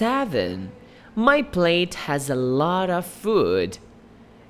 Seven. My plate has a lot of food.